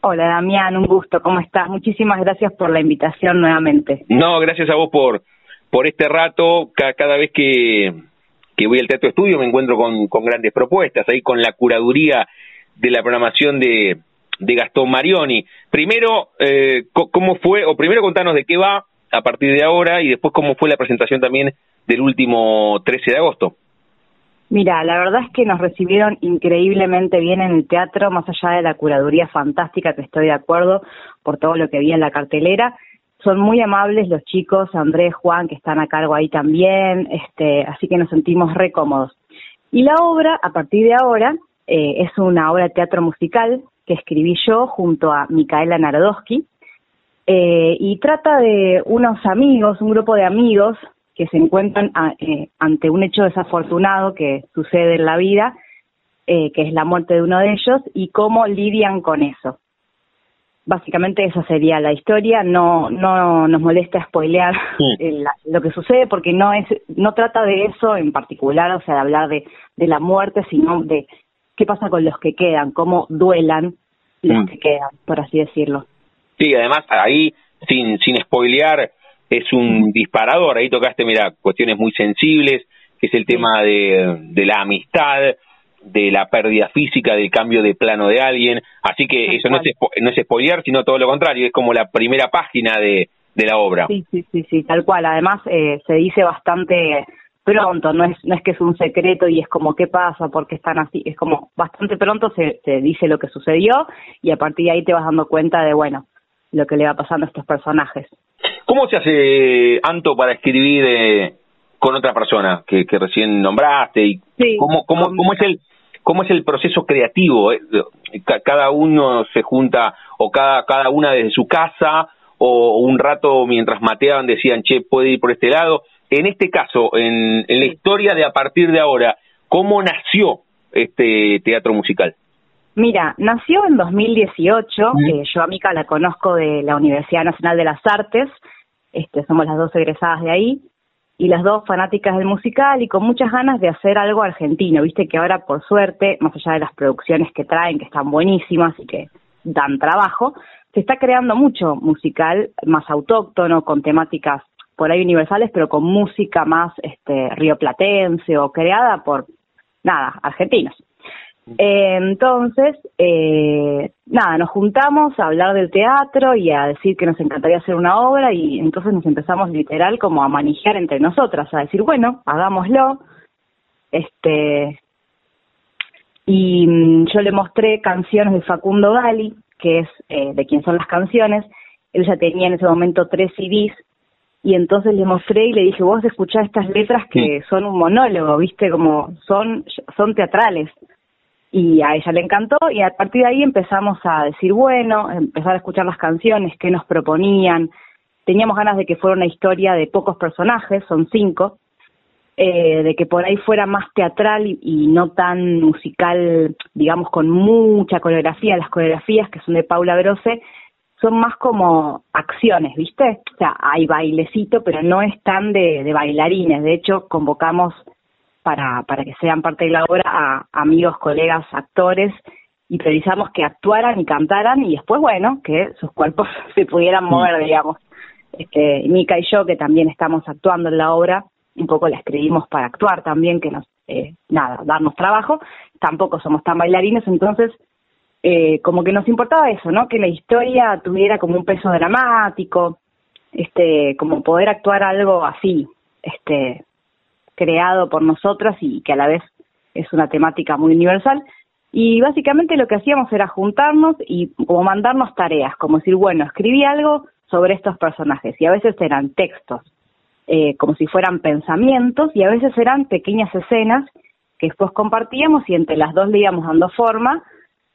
Hola Damián, un gusto. ¿Cómo estás? Muchísimas gracias por la invitación nuevamente. No, gracias a vos por, por este rato. Cada, vez que, que voy al Teatro Estudio me encuentro con, con grandes propuestas, ahí con la curaduría de la programación de, de Gastón Marioni. Primero, eh, ¿cómo fue? O primero contanos de qué va a partir de ahora y después cómo fue la presentación también del último 13 de agosto. Mira, la verdad es que nos recibieron increíblemente bien en el teatro, más allá de la curaduría fantástica, que estoy de acuerdo por todo lo que vi en la cartelera. Son muy amables los chicos, Andrés, Juan, que están a cargo ahí también, este, así que nos sentimos re cómodos. Y la obra, a partir de ahora, eh, es una obra de teatro musical que escribí yo junto a Micaela Narodowski, eh, y trata de unos amigos, un grupo de amigos que se encuentran eh, ante un hecho desafortunado que sucede en la vida, eh, que es la muerte de uno de ellos, y cómo lidian con eso. Básicamente esa sería la historia, no, no nos molesta spoilear lo que sucede porque no es, no trata de eso en particular, o sea, de hablar de, de la muerte, sino de qué pasa con los que quedan, cómo duelan los mm. que quedan, por así decirlo. Sí, además ahí, sin, sin spoilear, es un disparador. Ahí tocaste, mira, cuestiones muy sensibles, que es el tema de, de la amistad, de la pérdida física, del cambio de plano de alguien. Así que eso no es, no es spoilear, sino todo lo contrario, es como la primera página de, de la obra. Sí, sí, sí, sí, tal cual. Además, eh, se dice bastante pronto, no es, no es que es un secreto y es como qué pasa, por qué están así, es como bastante pronto se, se dice lo que sucedió y a partir de ahí te vas dando cuenta de, bueno, lo que le va pasando a estos personajes. ¿Cómo se hace, Anto, para escribir eh, con otra persona que, que recién nombraste? y cómo, cómo, cómo, es el, ¿Cómo es el proceso creativo? Eh, ¿Cada uno se junta o cada, cada una desde su casa o un rato mientras mateaban decían, che, puede ir por este lado? En este caso, en, en la historia de a partir de ahora, ¿cómo nació este teatro musical? Mira, nació en 2018, eh, yo a Mica la conozco de la Universidad Nacional de las Artes, este, somos las dos egresadas de ahí, y las dos fanáticas del musical y con muchas ganas de hacer algo argentino, viste que ahora por suerte, más allá de las producciones que traen, que están buenísimas y que dan trabajo, se está creando mucho musical más autóctono, con temáticas por ahí universales, pero con música más este, rioplatense o creada por, nada, argentinos. Eh, entonces, eh, nada, nos juntamos a hablar del teatro y a decir que nos encantaría hacer una obra y entonces nos empezamos literal como a manejar entre nosotras, a decir, bueno, hagámoslo. Este, y mm, yo le mostré canciones de Facundo Gali, que es eh, de quien son las canciones. Él ya tenía en ese momento tres CDs y entonces le mostré y le dije, vos escuchás estas letras que son un monólogo, viste, como son, son teatrales y a ella le encantó y a partir de ahí empezamos a decir, bueno, empezar a escuchar las canciones, qué nos proponían, teníamos ganas de que fuera una historia de pocos personajes, son cinco, eh, de que por ahí fuera más teatral y, no tan musical, digamos, con mucha coreografía. Las coreografías que son de Paula Grosse son más como acciones, ¿viste? O sea, hay bailecito, pero no es tan de bailarines. De hecho, convocamos para, para que sean parte de la obra a amigos, colegas, actores y precisamos que actuaran y cantaran y después, bueno, que sus cuerpos se pudieran mm. mover, digamos. Este, Mica y yo, que también estamos actuando en la obra, un poco la escribimos para actuar también, que nos, eh, nada, darnos trabajo, tampoco somos tan bailarines, entonces eh, como que nos importaba eso, ¿no? Que la historia tuviera como un peso dramático, este, como poder actuar algo así, este, creado por nosotras y que a la vez es una temática muy universal. Y básicamente lo que hacíamos era juntarnos y como mandarnos tareas, como decir, bueno, escribí algo sobre estos personajes y a veces eran textos eh, como si fueran pensamientos y a veces eran pequeñas escenas que después compartíamos y entre las dos le íbamos dando forma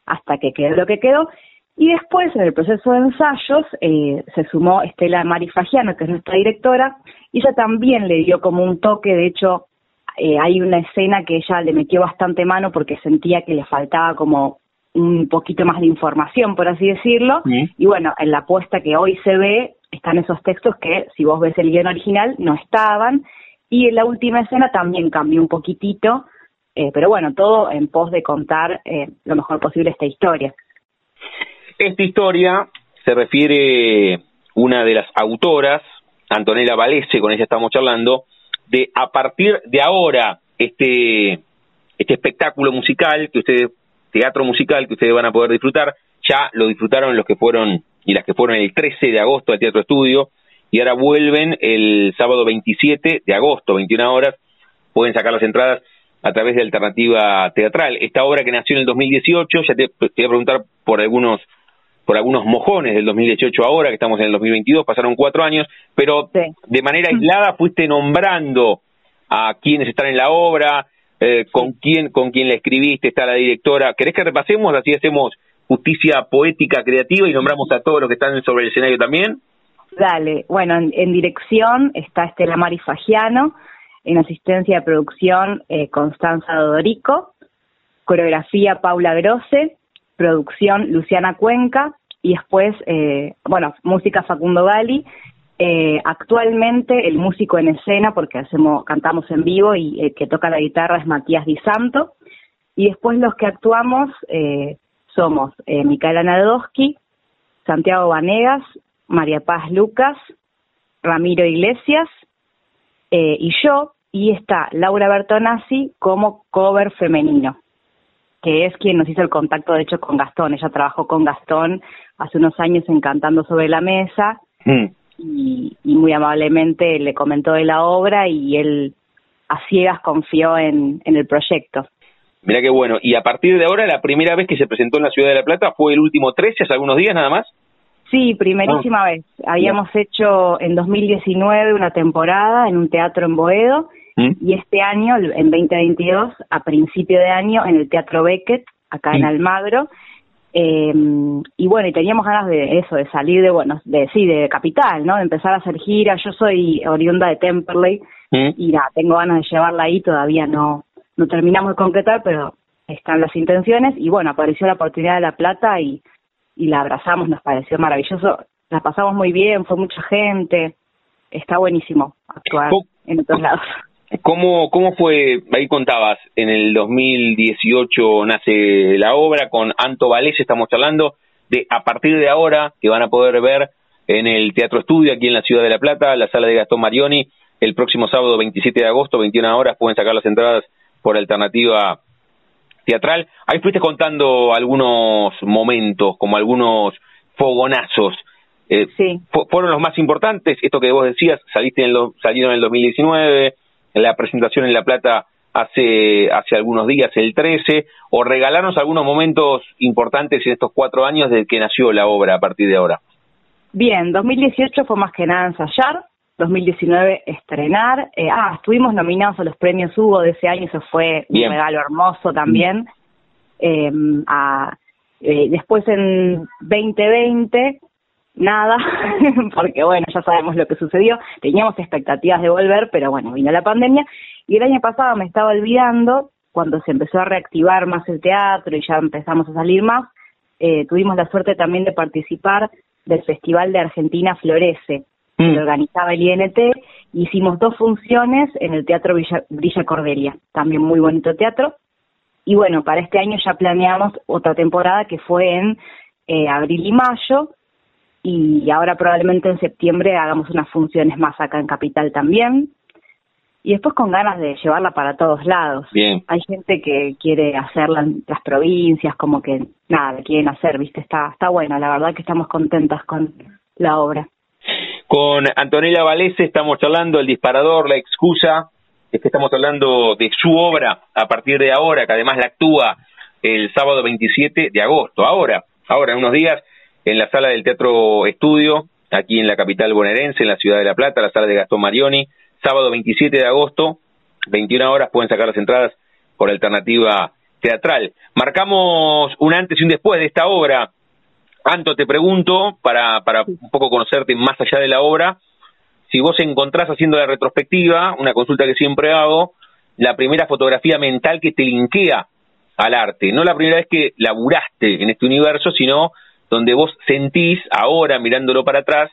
hasta que quedó lo que quedó. Y después, en el proceso de ensayos, eh, se sumó Estela Marifagiano, que es nuestra directora, y ella también le dio como un toque, de hecho, eh, hay una escena que ella le metió bastante mano porque sentía que le faltaba como un poquito más de información, por así decirlo, y bueno, en la apuesta que hoy se ve, están esos textos que si vos ves el guion original no estaban. Y en la última escena también cambió un poquitito, eh, pero bueno, todo en pos de contar eh, lo mejor posible esta historia. Esta historia se refiere una de las autoras, Antonella Valese, con ella estamos charlando, de a partir de ahora este este espectáculo musical que ustedes teatro musical que ustedes van a poder disfrutar ya lo disfrutaron los que fueron y las que fueron el 13 de agosto al Teatro Estudio, y ahora vuelven el sábado 27 de agosto, 21 horas, pueden sacar las entradas a través de Alternativa Teatral. Esta obra que nació en el 2018, ya te, voy a preguntar por algunos por algunos mojones del 2018 ahora, que estamos en el 2022, pasaron cuatro años, pero de manera aislada fuiste nombrando a quienes están en la obra, eh, con quién con quién la escribiste, está la directora. ¿Querés que repasemos? Así hacemos justicia poética creativa y nombramos a todos los que están sobre el escenario también? Dale, bueno, en, dirección está Estela Mari Fagiano, en asistencia de producción eh, Constanza Dodorico, coreografía Paula Grosse, producción Luciana Cuenca y después, eh, bueno, música Facundo Gali. Eh, actualmente el músico en escena, porque hacemos cantamos en vivo y el que toca la guitarra es Matías Di Santo. Y después los que actuamos eh, somos eh, Micaela Nadowski, Santiago Vanegas, María Paz Lucas, Ramiro Iglesias eh, y yo, y está Laura Bertonazzi como cover femenino, que es quien nos hizo el contacto, de hecho, con Gastón. Ella trabajó con Gastón hace unos años en Cantando sobre la Mesa mm. y, y, muy amablemente le comentó de la obra y él a ciegas confió en, en el proyecto. Mira qué bueno. Y a partir de ahora, la primera vez que se presentó en la Ciudad de La Plata fue el último 13, hace algunos días nada más. Sí, primerísima ah. vez. Habíamos hecho en 2019 una temporada en un teatro en Boedo ¿Mm? y este año, en 2022, a principio de año, en el Teatro Beckett, acá en Almagro. Eh, y bueno, y teníamos ganas de eso, de salir de, bueno, de sí, de capital, ¿no? De empezar a hacer giras. Yo soy oriunda de Temperley ¿Mm? y nada, tengo ganas de llevarla ahí, todavía no, no terminamos de concretar, pero están las intenciones y bueno, apareció la oportunidad de La Plata y, y la abrazamos, nos pareció maravilloso, la pasamos muy bien, fue mucha gente, está buenísimo actuar en otros lados. ¿Cómo, ¿Cómo fue, ahí contabas, en el 2018 nace la obra con Anto Valés, estamos hablando de a partir de ahora que van a poder ver en el Teatro Estudio aquí en la Ciudad de La Plata, la sala de Gastón Marioni, el próximo sábado 27 de agosto, 21 horas, pueden sacar las entradas por alternativa teatral. Ahí fuiste contando algunos momentos, como algunos fogonazos. Eh, sí. ¿Fueron los más importantes? Esto que vos decías, saliste en lo, salieron en el 2019, en la presentación en La Plata hace, hace algunos días, el 13, o regalarnos algunos momentos importantes en estos cuatro años desde que nació la obra a partir de ahora. Bien, 2018 fue más que nada ensayar, 2019 estrenar. Eh, ah, estuvimos nominados a los premios Hugo de ese año, eso fue un regalo hermoso también. Em, a, eh, después en 2020 nada, porque bueno, ya sabemos lo que sucedió, teníamos expectativas de volver, pero bueno, vino la pandemia. Y el año pasado me estaba olvidando, cuando se empezó a reactivar más el teatro y ya empezamos a salir más, eh, tuvimos la suerte también de participar del Festival de Argentina Florece, que mm. organizaba el INT, hicimos dos funciones en el Teatro Villa, Brilla Cordelia, también muy bonito teatro, y bueno, para este año ya planeamos otra temporada que fue en eh, abril y mayo, y ahora probablemente en septiembre hagamos unas funciones más acá en Capital también. Y después con ganas de llevarla para todos lados. Bien. Hay gente que quiere hacerla en las provincias, como que nada, quieren hacer, ¿viste? Está, está bueno, la verdad que estamos contentas con la obra. Con Antonella Valese estamos charlando el disparador, la excusa, es que estamos hablando de su obra a partir de ahora, que además la actúa el sábado 27 de agosto, ahora, ahora en unos días, en la sala del Teatro Estudio, aquí en la capital bonaerense, en la ciudad de La Plata, la sala de Gastón Marioni, sábado 27 de agosto, 21 horas, pueden sacar las entradas por alternativa teatral. Marcamos un antes y un después de esta obra. Anto, te pregunto, para, para un poco conocerte más allá de la obra, si vos encontrás haciendo la retrospectiva, una consulta que siempre hago, la primera fotografía mental que te linkea al arte, no la primera vez que laburaste en este universo, sino donde vos sentís ahora, mirándolo para atrás,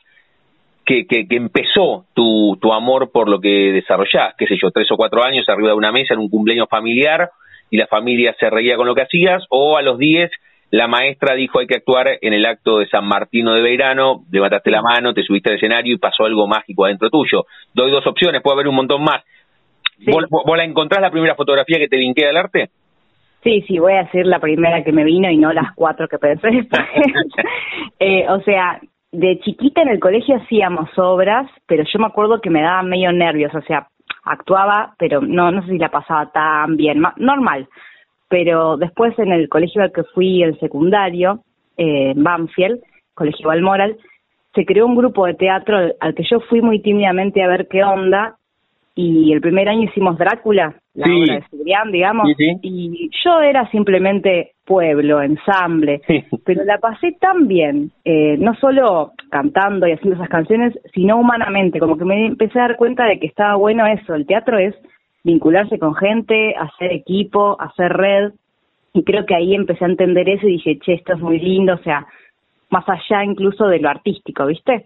que, que, empezó tu, tu amor por lo que desarrollás, qué sé yo, tres o cuatro años arriba de una mesa en un cumpleaños familiar y la familia se reía con lo que hacías, o a los diez la maestra dijo hay que actuar en el acto de San Martino de Beirano, levantaste la mano, te subiste al escenario y pasó algo mágico adentro tuyo. Doy dos opciones, puede haber un montón más. ¿Vos, la encontrás la primera fotografía que te linkea al arte? Sí, sí, voy a decir la primera que me vino y no las cuatro que pensé eh, o sea, de chiquita en el colegio hacíamos obras, pero yo me acuerdo que me daba medio nervios, o sea, actuaba, pero no, no sé si la pasaba tan bien, normal. Pero después en el colegio al que fui, el secundario, eh, Banfield, Colegio Balmoral, se creó un grupo de teatro al que yo fui muy tímidamente a ver qué onda y el primer año hicimos Drácula, la obra de Cibrián, digamos, y yo era simplemente pueblo, ensamble, pero la pasé tan bien, eh, no solo cantando y haciendo esas canciones, sino humanamente, como que me empecé a dar cuenta de que estaba bueno eso, el teatro es vincularse con gente, hacer equipo, hacer red. Y creo que ahí empecé a entender eso y dije, che, esto es muy lindo, o sea, más allá incluso de lo artístico, ¿viste?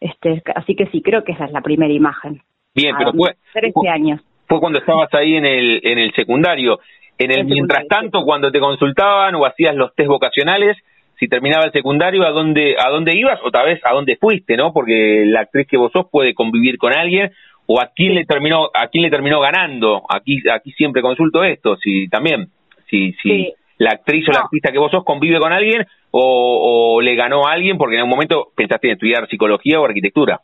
Este, así que sí, creo que esa es la primera imagen. Bien, pero fue... 13 años. Fue cuando estabas ahí en el, en el secundario. En el, mientras tanto, cuando te consultaban o hacías los test vocacionales, si terminaba el secundario, ¿a dónde, a dónde ibas? O tal vez a dónde fuiste, ¿no? Porque la actriz que vos sos puede convivir con alguien o a quién le terminó a quién le terminó ganando aquí aquí siempre consulto esto si también si si la actriz o la artista que vos sos convive con alguien o, le ganó a alguien porque en un momento pensaste en estudiar psicología o arquitectura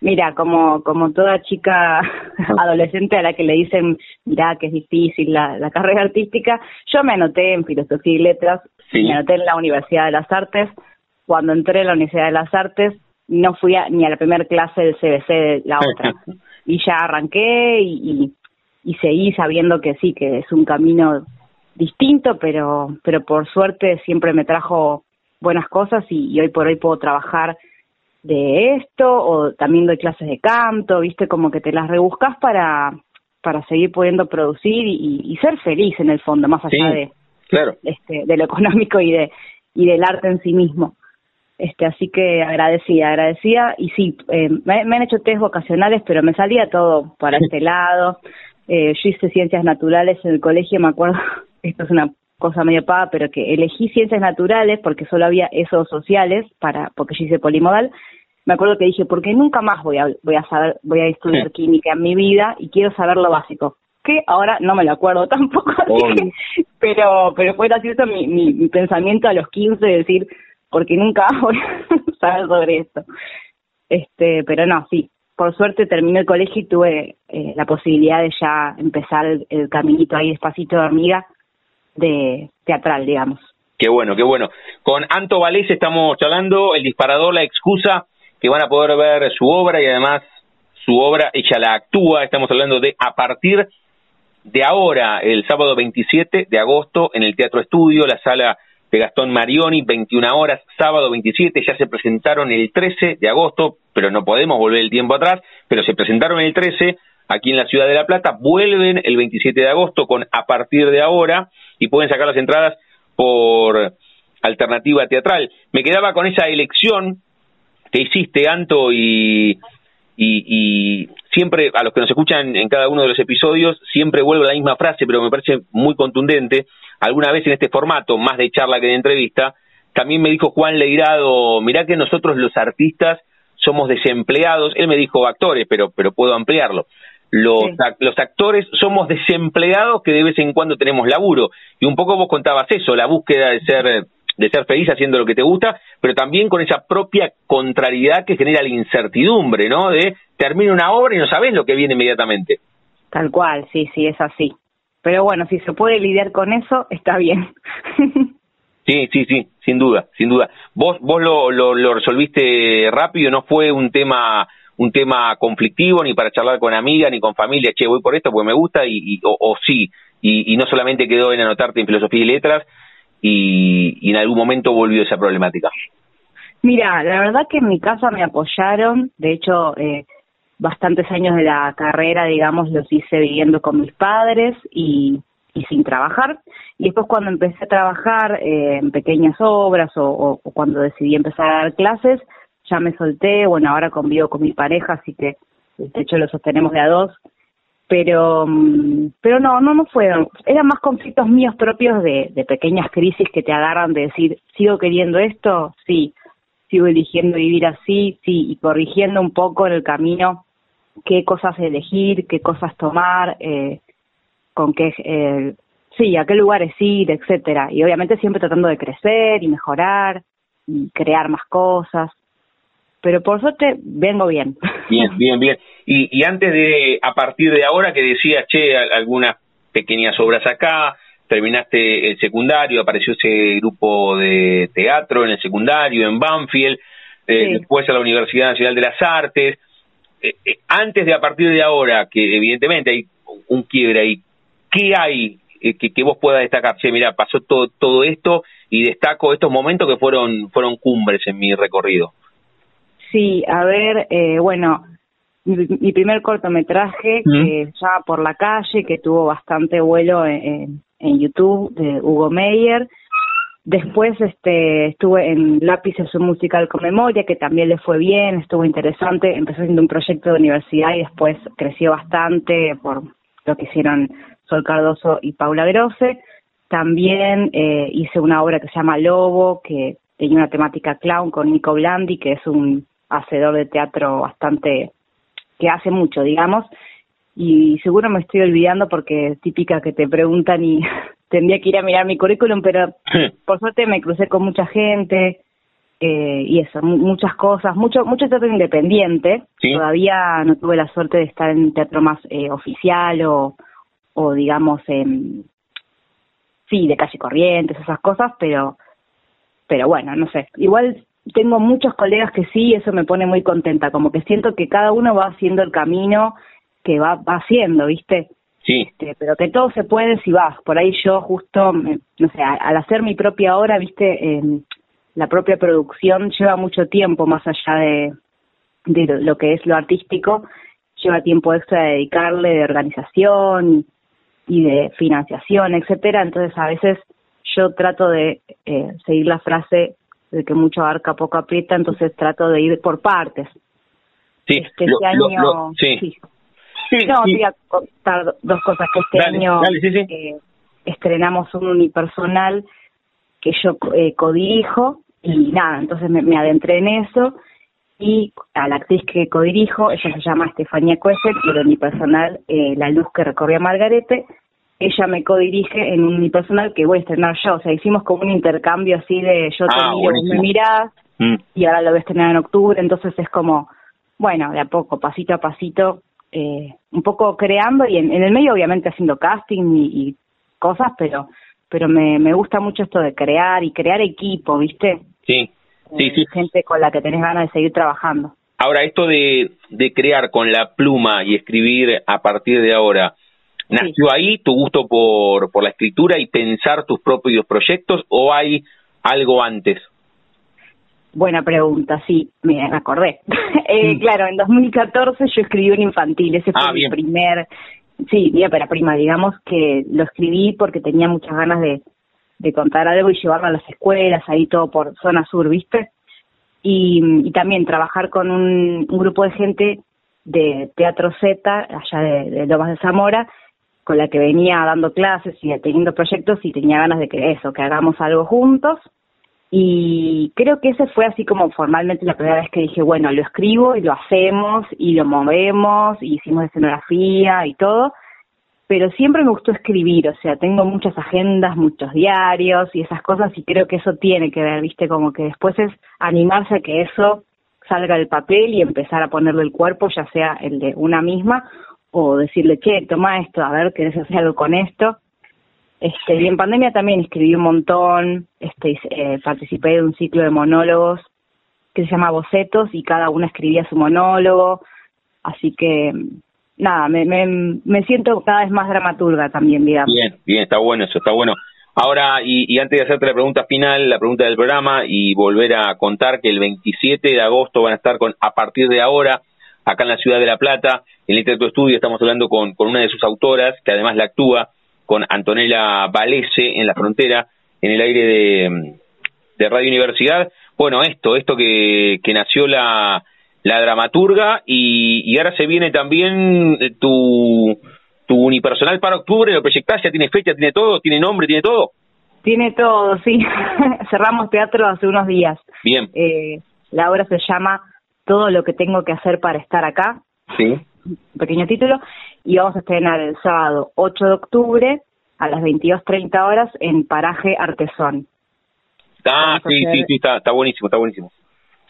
Mira, como, como toda chica adolescente a la que le dicen, mira que es difícil la, la carrera artística, yo me anoté en Filosofía y Letras, me anoté en la Universidad de las Artes. Cuando entré en la Universidad de las Artes, no fui ni a la primera clase del CBC de la otra. y ya arranqué y, y, seguí sabiendo que sí, que es un camino distinto, pero, pero por suerte siempre me trajo buenas cosas y, hoy por hoy puedo trabajar de esto o también doy clases de canto, viste, como que te las rebuscas para, para seguir pudiendo producir y, ser feliz en el fondo, más allá de, claro. este, de lo económico y de y del arte en sí mismo. Este, así que agradecía, agradecía. Y sí, eh, me, han hecho test vocacionales, pero me salía todo para este lado. Eh, yo hice ciencias naturales en el colegio, me acuerdo, esto es una cosa medio paga, pero que elegí ciencias naturales porque solo había esos sociales, para porque yo hice polimodal. Me acuerdo que dije, porque nunca más voy a, voy a saber, voy a estudiar química en mi vida y quiero saber lo básico. Que ahora no me lo acuerdo tampoco, pero, pero fue gracioso mi, mi, mi pensamiento a los 15 de decir, porque nunca voy a saber sobre esto. Este, pero no, sí, por suerte terminé el colegio y tuve eh, la posibilidad de ya empezar el, caminito ahí despacito de hormiga de teatral, digamos. Qué bueno, qué bueno. Con Anto Valés estamos charlando, el disparador, la excusa, que van a poder ver su obra y además su obra, ella la actúa, estamos hablando de a partir de ahora, el sábado 27 de agosto, en el Teatro Estudio, la sala de Gastón Marioni, 21 horas, sábado 27, ya se presentaron el 13 de agosto, pero no podemos volver el tiempo atrás, pero se presentaron el 13 aquí en la ciudad de La Plata, vuelven el 27 de agosto con a partir de ahora y pueden sacar las entradas por alternativa teatral. Me quedaba con esa elección que hiciste, Anto, y, y, siempre a los que nos escuchan en cada uno de los episodios, siempre vuelvo la misma frase, pero me parece muy contundente. Alguna vez en este formato, más de charla que de entrevista, también me dijo Juan Leirado, mirá que nosotros los artistas somos desempleados, él me dijo actores, pero, pero puedo ampliarlo. Los, los actores somos desempleados que de vez en cuando tenemos laburo. Y un poco vos contabas eso, la búsqueda de ser de ser feliz haciendo lo que te gusta, pero también con esa propia contrariedad que genera la incertidumbre, ¿no? De termina una obra y no sabes lo que viene inmediatamente. Tal cual, sí, sí, es así. Pero bueno, si se puede lidiar con eso, está bien. sí, sí, sí, sin duda, sin duda. Vos, vos lo, lo, resolviste rápido, no fue un tema un tema conflictivo ni para charlar con amigas ni con familia, che, voy por esto porque me gusta y, o, sí, y, y, no solamente quedó en anotarte en filosofía y letras, y, en algún momento volvió esa problemática? Mira, la verdad que en mi casa me apoyaron, de hecho, eh, bastantes años de la carrera, digamos, los hice viviendo con mis padres y, y sin trabajar. Y después cuando empecé a trabajar eh, en pequeñas obras o, o, cuando decidí empezar a dar clases, ya me solté, bueno, ahora convivo con mi pareja, así que de hecho lo sostenemos de a dos. Pero mm, pero no no no fueron. Eran más conflictos míos propios de, de pequeñas crisis que te agarran de decir sigo queriendo esto sí. Sigo eligiendo vivir así sí. Y corrigiendo un poco en el camino qué cosas elegir qué cosas tomar eh, con qué eh, sí a qué lugares ir etcétera. Y obviamente siempre tratando de crecer y mejorar y crear más cosas pero por suerte vengo bien. Bien, bien, bien. Y, y antes de, a partir de ahora que decías, che, algunas pequeñas obras acá, terminaste el secundario, apareció ese grupo de teatro en el secundario, en Banfield, eh, después a la Universidad Nacional de las Artes. Eh, eh, antes de a partir de ahora, que evidentemente hay un quiebre ahí, ¿qué hay que, que, vos puedas destacar? Che, mira, pasó todo, todo esto y destaco estos momentos que fueron, fueron cumbres en mi recorrido. Sí, a ver, eh, bueno, mi, primer cortometraje, que ya por la calle, que tuvo bastante vuelo en, en YouTube, de Hugo Meyer. Después este, estuve en Lápices, un musical con memoria, que también le fue bien, estuvo interesante. Empezó siendo un proyecto de universidad y después creció bastante por lo que hicieron Sol Cardoso y Paula Grosse. También eh, hice una obra que se llama Lobo, que tenía una temática clown con Nico Blandi, que es un hacedor de teatro bastante, que hace mucho, digamos, y seguro me estoy olvidando porque es típica que te preguntan y tendría que ir a mirar mi currículum, pero por suerte me crucé con mucha gente eh, y eso, muchas cosas, mucho mucho teatro independiente. Todavía no tuve la suerte de estar en teatro más eh, oficial o, o digamos en sí de calle Corrientes esas cosas, pero pero bueno, no sé. Igual tengo muchos colegas que sí, eso me pone muy contenta, como que siento que cada uno va haciendo el camino que va, va haciendo, ¿viste? Sí. Este, pero que todo se puede si vas. Por ahí yo justo, no sé, al hacer mi propia obra, ¿viste? Eh, la propia producción lleva mucho tiempo más allá de, de lo que es lo artístico, lleva tiempo extra de dedicarle, de organización y de financiación, etcétera. Entonces a veces yo trato de eh, seguir la frase de que mucho arca, poco aprieta, entonces trato de ir por partes. Sí, este, este año... sí. no, voy a contar dos cosas. Que este año eh, estrenamos un unipersonal que yo eh, codirijo y nada, entonces me, adentré en eso y a la actriz que codirijo, ella se llama Estefanía Cueset y el unipersonal eh, La Luz que recorría Margarete ella me codirige en un unipersonal que voy a estrenar yo. O sea, hicimos como un intercambio así de yo te ah, miro, me mirás, mm. y ahora lo voy a estrenar en octubre. Entonces es como, bueno, de a poco, pasito a pasito, eh, un poco creando y en, el medio obviamente haciendo casting y, cosas, pero pero me, me gusta mucho esto de crear y crear equipo, ¿viste? Sí, sí, eh, sí. Gente con la que tenés ganas de seguir trabajando. Ahora, esto de, de crear con la pluma y escribir a partir de ahora, ¿Nació ahí tu gusto por, por la escritura y pensar tus propios proyectos o hay algo antes? Buena pregunta, sí, me acordé. eh, mm. Claro, en 2014 yo escribí un infantil, ese fue ah, mi primer, sí, mi ópera prima, digamos, que lo escribí porque tenía muchas ganas de, de contar algo y llevarlo a las escuelas, ahí todo por zona sur, ¿viste? Y, y también trabajar con un, un, grupo de gente de Teatro Z, allá de, de Lomas de Zamora, con la que venía dando clases y teniendo proyectos y tenía ganas de que eso, que hagamos algo juntos. Y creo que ese fue así como formalmente la primera vez que dije, bueno, lo escribo y lo hacemos y lo movemos y hicimos escenografía y todo, pero siempre me gustó escribir, o sea, tengo muchas agendas, muchos diarios y esas cosas y creo que eso tiene que ver, viste, como que después es animarse a que eso salga del papel y empezar a ponerle el cuerpo, ya sea el de una misma o decirle, che, toma esto, a ver, ¿querés hacer algo con esto? Este, y en pandemia también escribí un montón, este, eh, participé de un ciclo de monólogos que se llama Bocetos y cada una escribía su monólogo, así que nada, me, me, me siento cada vez más dramaturga también, digamos. Bien, bien, está bueno eso, está bueno. Ahora, y, y, antes de hacerte la pregunta final, la pregunta del programa, y volver a contar que el 27 de agosto van a estar con, a partir de ahora, acá en la ciudad de La Plata, en el Instituto Estudio, estamos hablando con, con una de sus autoras, que además la actúa, con Antonella Valese en la frontera, en el aire de, Radio Universidad. Bueno, esto, esto que, que nació la, la dramaturga y, ahora se viene también eh, tu, tu unipersonal para octubre, lo proyectás, ya tiene fecha, tiene todo, tiene nombre, tiene todo. Tiene todo, sí. Cerramos teatro hace unos días. Bien. Eh, la obra se llama Todo lo que tengo que hacer para estar acá. Sí. pequeño título y vamos a estrenar el sábado 8 de octubre a las 22.30 horas en Paraje Artesón. Ah, sí, sí, sí, está, está buenísimo, está buenísimo.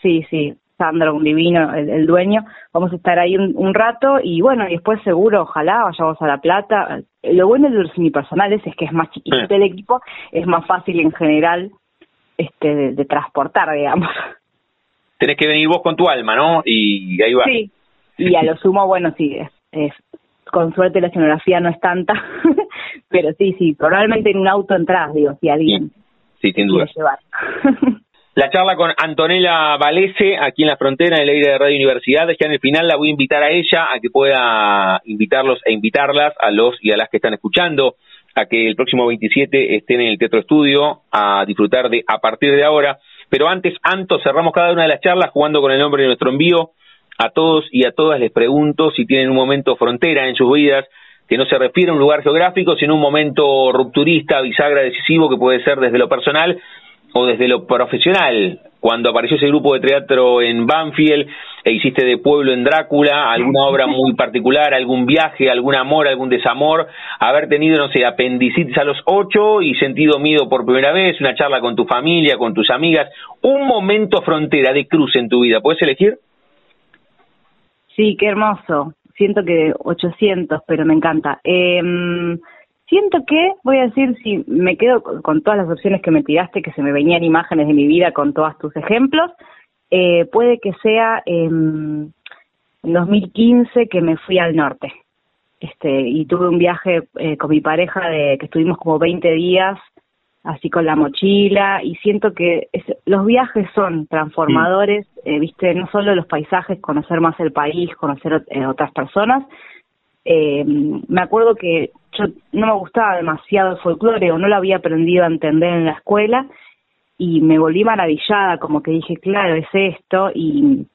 Sí, sí, Sandro, un divino, el, dueño. Vamos a estar ahí un, rato y bueno, y después seguro, ojalá vayamos a La Plata. Lo bueno de los unipersonales es que es más chiquito el equipo, es más fácil en general este de, de, transportar, digamos. Tenés que venir vos con tu alma, ¿no? Y ahí va. Sí, y a lo sumo, bueno, sí, es con suerte la escenografía no es tanta, pero sí, sí, probablemente en un auto entras, digo, si alguien sí, sin duda. llevar. La charla con Antonella Valese, aquí en la frontera, en el aire de Radio Universidad. Ya en el final la voy a invitar a ella a que pueda invitarlos e invitarlas a los y a las que están escuchando a que el próximo 27 estén en el Teatro Estudio a disfrutar de a partir de ahora. Pero antes, Anto, cerramos cada una de las charlas jugando con el nombre de nuestro envío a todos y a todas les pregunto si tienen un momento frontera en sus vidas que no se refiere a un lugar geográfico, sino un momento rupturista, bisagra, decisivo, que puede ser desde lo personal o desde lo profesional. Cuando apareció ese grupo de teatro en Banfield e hiciste de pueblo en Drácula, alguna obra muy particular, algún viaje, algún amor, algún desamor, haber tenido, no sé, apendicitis a los ocho y sentido miedo por primera vez, una charla con tu familia, con tus amigas, un momento frontera de cruce en tu vida, ¿puedes elegir? Sí, qué hermoso. Siento que 800, pero me encanta. Eh, siento que, voy a decir, si me quedo con todas las opciones que me tiraste, que se me venían imágenes de mi vida con todos tus ejemplos, eh, puede que sea en 2015 que me fui al norte. Este, y tuve un viaje eh, con mi pareja de que estuvimos como 20 días así con la mochila y siento que los viajes son transformadores, eh, viste, no solo los paisajes, conocer más el país, conocer eh, otras personas. Eh, me acuerdo que yo no me gustaba demasiado el folclore o no lo había aprendido a entender en la escuela y me volví maravillada, como que dije, claro, es esto y,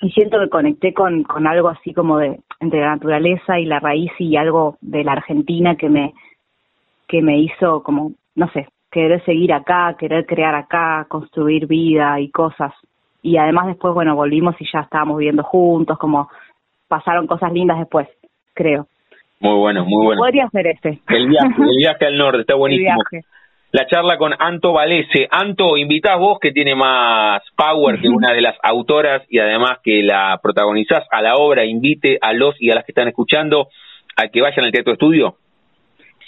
y siento que conecté con, con algo así como de entre la naturaleza y la raíz y algo de la Argentina que me que me hizo como no sé querer seguir acá, querer crear acá, construir vida y cosas. Y además después, bueno, volvimos y ya estábamos viviendo juntos, como pasaron cosas lindas después, creo. Muy bueno, muy bueno. Podría ser este. El viaje, el viaje al norte, está buenísimo. La charla con Anto Valese. Anto, invitás vos que tiene más power que una de las autoras y además que la protagonizás a la obra, invite a los y a las que están escuchando a que vayan al Teatro Estudio.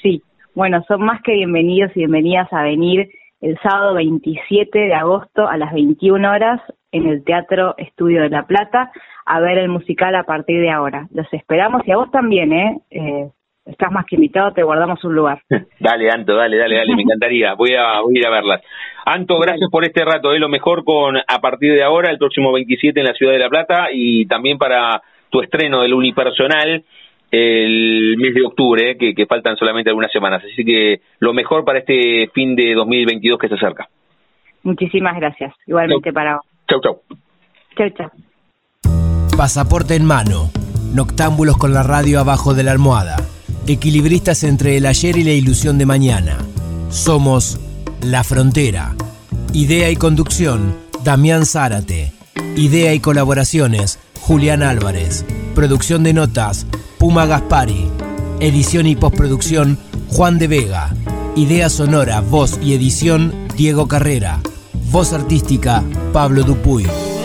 Sí, bueno, son más que bienvenidos y bienvenidas a venir el sábado 27 de agosto a las 21 horas en el Teatro Estudio de La Plata a ver el musical a partir de ahora. Los esperamos y a vos también, ¿eh? eh estás más que invitado, te guardamos un lugar. dale, Anto, dale, dale, dale, me encantaría. Voy a, voy a ir a verlas. Anto, gracias por este rato. Es lo mejor con a partir de ahora, el próximo 27 en la Ciudad de La Plata y también para tu estreno del unipersonal el mes de octubre, que, que faltan solamente algunas semanas. Así que lo mejor para este fin de 2022 que se acerca. Muchísimas gracias. Igualmente para vos. Chau, chau. Chau, chau. Pasaporte en mano. Noctámbulos con la radio abajo de la almohada. Equilibristas entre el ayer y la ilusión de mañana. Somos La Frontera. Idea y conducción, Damián Zárate. Idea y colaboraciones, Julián Álvarez. Producción de notas, Puma Gaspari. Edición y postproducción, Juan de Vega. Idea sonora, voz y edición, Diego Carrera. Voz artística, Pablo Dupuy.